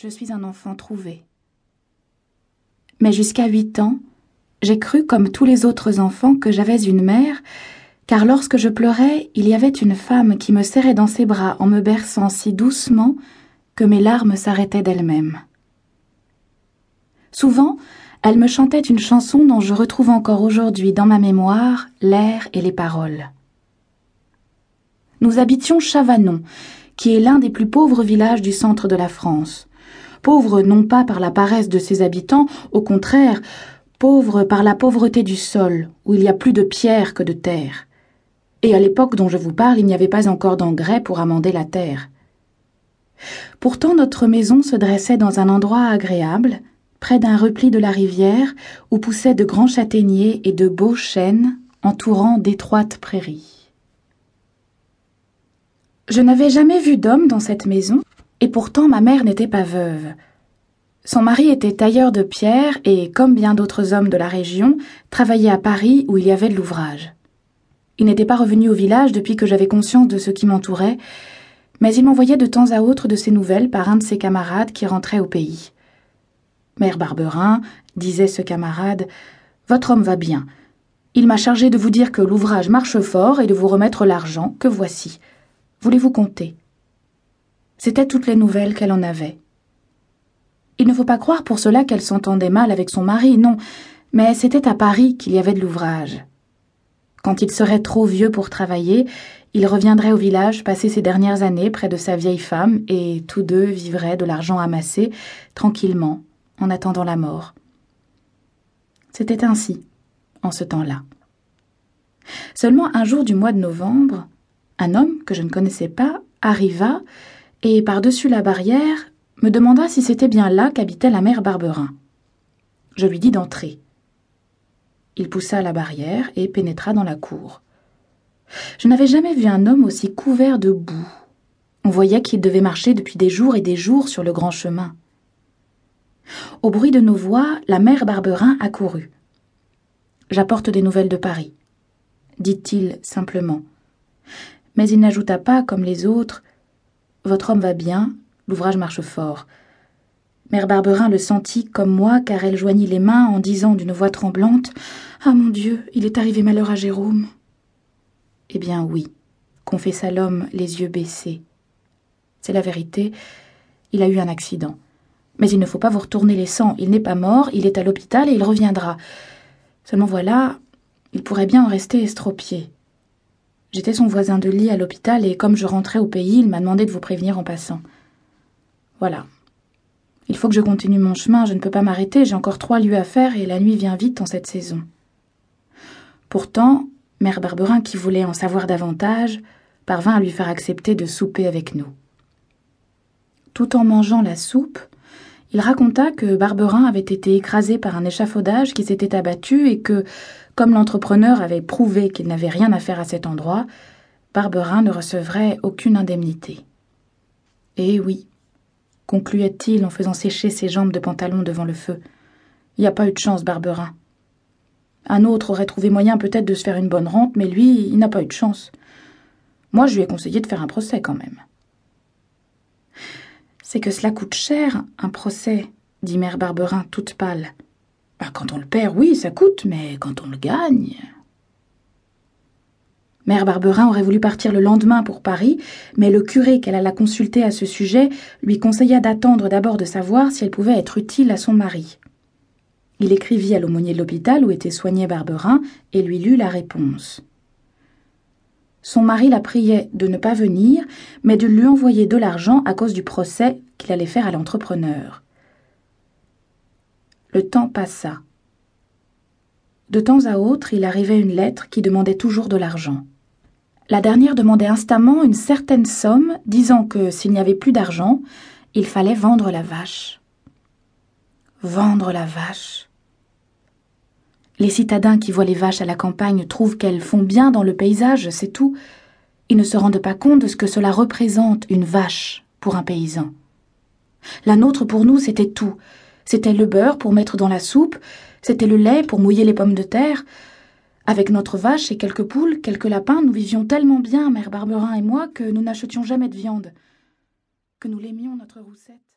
je suis un enfant trouvé. Mais jusqu'à huit ans, j'ai cru, comme tous les autres enfants, que j'avais une mère, car lorsque je pleurais, il y avait une femme qui me serrait dans ses bras en me berçant si doucement que mes larmes s'arrêtaient d'elles-mêmes. Souvent, elle me chantait une chanson dont je retrouve encore aujourd'hui dans ma mémoire l'air et les paroles. Nous habitions Chavanon, qui est l'un des plus pauvres villages du centre de la France. Pauvre non pas par la paresse de ses habitants, au contraire, pauvre par la pauvreté du sol, où il y a plus de pierre que de terre. Et à l'époque dont je vous parle, il n'y avait pas encore d'engrais pour amender la terre. Pourtant notre maison se dressait dans un endroit agréable, près d'un repli de la rivière, où poussaient de grands châtaigniers et de beaux chênes entourant d'étroites prairies. Je n'avais jamais vu d'homme dans cette maison, et pourtant ma mère n'était pas veuve. Son mari était tailleur de pierre et, comme bien d'autres hommes de la région, travaillait à Paris où il y avait de l'ouvrage. Il n'était pas revenu au village depuis que j'avais conscience de ce qui m'entourait, mais il m'envoyait de temps à autre de ses nouvelles par un de ses camarades qui rentrait au pays. Mère Barberin, disait ce camarade, votre homme va bien. Il m'a chargé de vous dire que l'ouvrage marche fort et de vous remettre l'argent que voici. Voulez-vous compter? C'étaient toutes les nouvelles qu'elle en avait. Il ne faut pas croire pour cela qu'elle s'entendait mal avec son mari, non, mais c'était à Paris qu'il y avait de l'ouvrage. Quand il serait trop vieux pour travailler, il reviendrait au village passer ses dernières années près de sa vieille femme, et tous deux vivraient de l'argent amassé, tranquillement, en attendant la mort. C'était ainsi, en ce temps-là. Seulement un jour du mois de novembre, un homme que je ne connaissais pas arriva et, par-dessus la barrière, me demanda si c'était bien là qu'habitait la mère Barberin. Je lui dis d'entrer. Il poussa la barrière et pénétra dans la cour. Je n'avais jamais vu un homme aussi couvert de boue. On voyait qu'il devait marcher depuis des jours et des jours sur le grand chemin. Au bruit de nos voix, la mère Barberin accourut. J'apporte des nouvelles de Paris, dit-il simplement. Mais il n'ajouta pas, comme les autres, Votre homme va bien, l'ouvrage marche fort. Mère Barberin le sentit comme moi, car elle joignit les mains en disant d'une voix tremblante Ah mon Dieu, il est arrivé malheur à Jérôme. Eh bien oui, confessa l'homme, les yeux baissés. C'est la vérité, il a eu un accident. Mais il ne faut pas vous retourner les sangs, il n'est pas mort, il est à l'hôpital et il reviendra. Seulement voilà, il pourrait bien en rester estropié. J'étais son voisin de lit à l'hôpital et comme je rentrais au pays, il m'a demandé de vous prévenir en passant. Voilà, il faut que je continue mon chemin, je ne peux pas m'arrêter, j'ai encore trois lieues à faire et la nuit vient vite en cette saison. Pourtant, Mère Barberin, qui voulait en savoir davantage, parvint à lui faire accepter de souper avec nous. Tout en mangeant la soupe, il raconta que Barberin avait été écrasé par un échafaudage qui s'était abattu et que, comme l'entrepreneur avait prouvé qu'il n'avait rien à faire à cet endroit, Barberin ne recevrait aucune indemnité. Eh oui, concluait-il en faisant sécher ses jambes de pantalon devant le feu. Il n'y a pas eu de chance, Barberin. Un autre aurait trouvé moyen peut-être de se faire une bonne rente, mais lui, il n'a pas eu de chance. Moi, je lui ai conseillé de faire un procès quand même. C'est que cela coûte cher, un procès, dit mère Barberin toute pâle. Bah, quand on le perd, oui, ça coûte, mais quand on le gagne. Mère Barberin aurait voulu partir le lendemain pour Paris, mais le curé qu'elle alla consulter à ce sujet lui conseilla d'attendre d'abord de savoir si elle pouvait être utile à son mari. Il écrivit à l'aumônier de l'hôpital où était soigné Barberin et lui lut la réponse. Son mari la priait de ne pas venir, mais de lui envoyer de l'argent à cause du procès qu'il allait faire à l'entrepreneur. Le temps passa. De temps à autre, il arrivait une lettre qui demandait toujours de l'argent. La dernière demandait instamment une certaine somme, disant que s'il n'y avait plus d'argent, il fallait vendre la vache. Vendre la vache. Les citadins qui voient les vaches à la campagne trouvent qu'elles font bien dans le paysage, c'est tout. Ils ne se rendent pas compte de ce que cela représente, une vache, pour un paysan. La nôtre, pour nous, c'était tout. C'était le beurre pour mettre dans la soupe, c'était le lait pour mouiller les pommes de terre, avec notre vache et quelques poules, quelques lapins, nous vivions tellement bien, mère Barberin et moi, que nous n'achetions jamais de viande, que nous l'aimions notre roussette.